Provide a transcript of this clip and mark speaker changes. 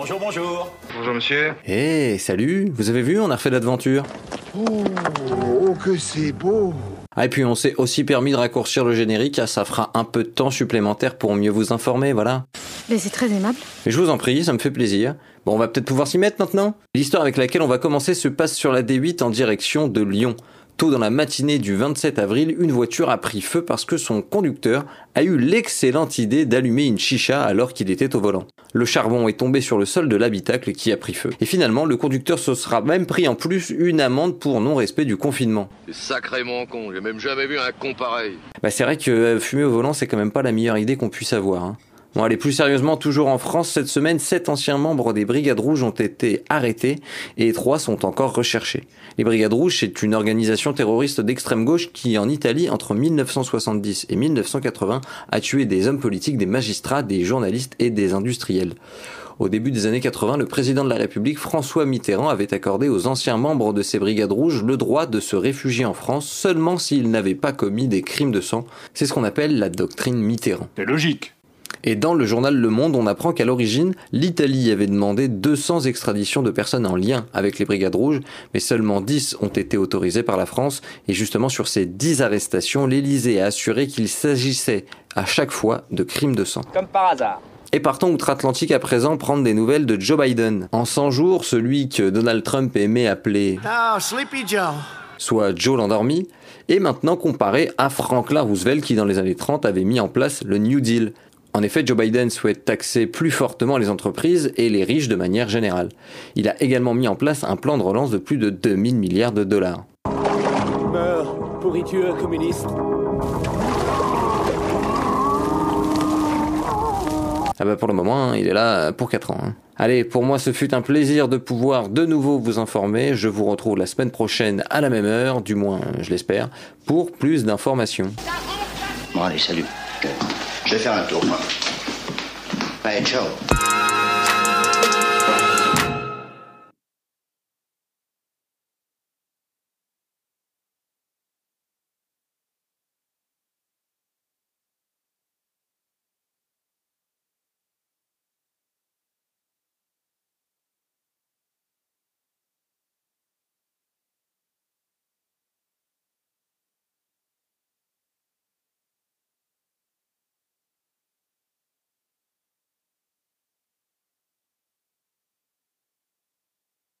Speaker 1: Bonjour, bonjour.
Speaker 2: Bonjour monsieur.
Speaker 3: Eh, salut Vous avez vu, on a refait l'aventure.
Speaker 4: Oh, oh, que c'est beau
Speaker 3: Ah, et puis on s'est aussi permis de raccourcir le générique, ah, ça fera un peu de temps supplémentaire pour mieux vous informer, voilà.
Speaker 5: Mais c'est très aimable.
Speaker 3: Et je vous en prie, ça me fait plaisir. Bon, on va peut-être pouvoir s'y mettre maintenant L'histoire avec laquelle on va commencer se passe sur la D8 en direction de Lyon. Tôt dans la matinée du 27 avril, une voiture a pris feu parce que son conducteur a eu l'excellente idée d'allumer une chicha alors qu'il était au volant. Le charbon est tombé sur le sol de l'habitacle qui a pris feu. Et finalement, le conducteur se sera même pris en plus une amende pour non-respect du confinement.
Speaker 6: C'est sacrément con, j'ai même jamais vu un con pareil.
Speaker 3: Bah c'est vrai que euh, fumer au volant, c'est quand même pas la meilleure idée qu'on puisse avoir. hein. Bon, allez, plus sérieusement, toujours en France, cette semaine, sept anciens membres des Brigades Rouges ont été arrêtés et trois sont encore recherchés. Les Brigades Rouges, c'est une organisation terroriste d'extrême gauche qui, en Italie, entre 1970 et 1980, a tué des hommes politiques, des magistrats, des journalistes et des industriels. Au début des années 80, le président de la République, François Mitterrand, avait accordé aux anciens membres de ces brigades rouges le droit de se réfugier en France seulement s'ils n'avaient pas commis des crimes de sang. C'est ce qu'on appelle la doctrine Mitterrand.
Speaker 1: C'est logique.
Speaker 3: Et dans le journal Le Monde, on apprend qu'à l'origine, l'Italie avait demandé 200 extraditions de personnes en lien avec les Brigades Rouges, mais seulement 10 ont été autorisées par la France. Et justement, sur ces 10 arrestations, l'Élysée a assuré qu'il s'agissait à chaque fois de crimes de sang.
Speaker 7: Comme par hasard.
Speaker 3: Et partons outre-Atlantique à présent prendre des nouvelles de Joe Biden. En 100 jours, celui que Donald Trump aimait appeler
Speaker 4: Oh, Sleepy Joe
Speaker 3: soit Joe l'endormi, est maintenant comparé à Franklin Roosevelt qui dans les années 30 avait mis en place le New Deal. En effet, Joe Biden souhaite taxer plus fortement les entreprises et les riches de manière générale. Il a également mis en place un plan de relance de plus de 2000 milliards de dollars.
Speaker 7: Meurs, pourriture communiste?
Speaker 3: Ah bah pour le moment, hein, il est là pour 4 ans. hein. Allez, pour moi ce fut un plaisir de pouvoir de nouveau vous informer. Je vous retrouve la semaine prochaine à la même heure, du moins je l'espère, pour plus d'informations.
Speaker 8: Bon, allez, salut. Je vais faire un tour, moi. Allez, ciao.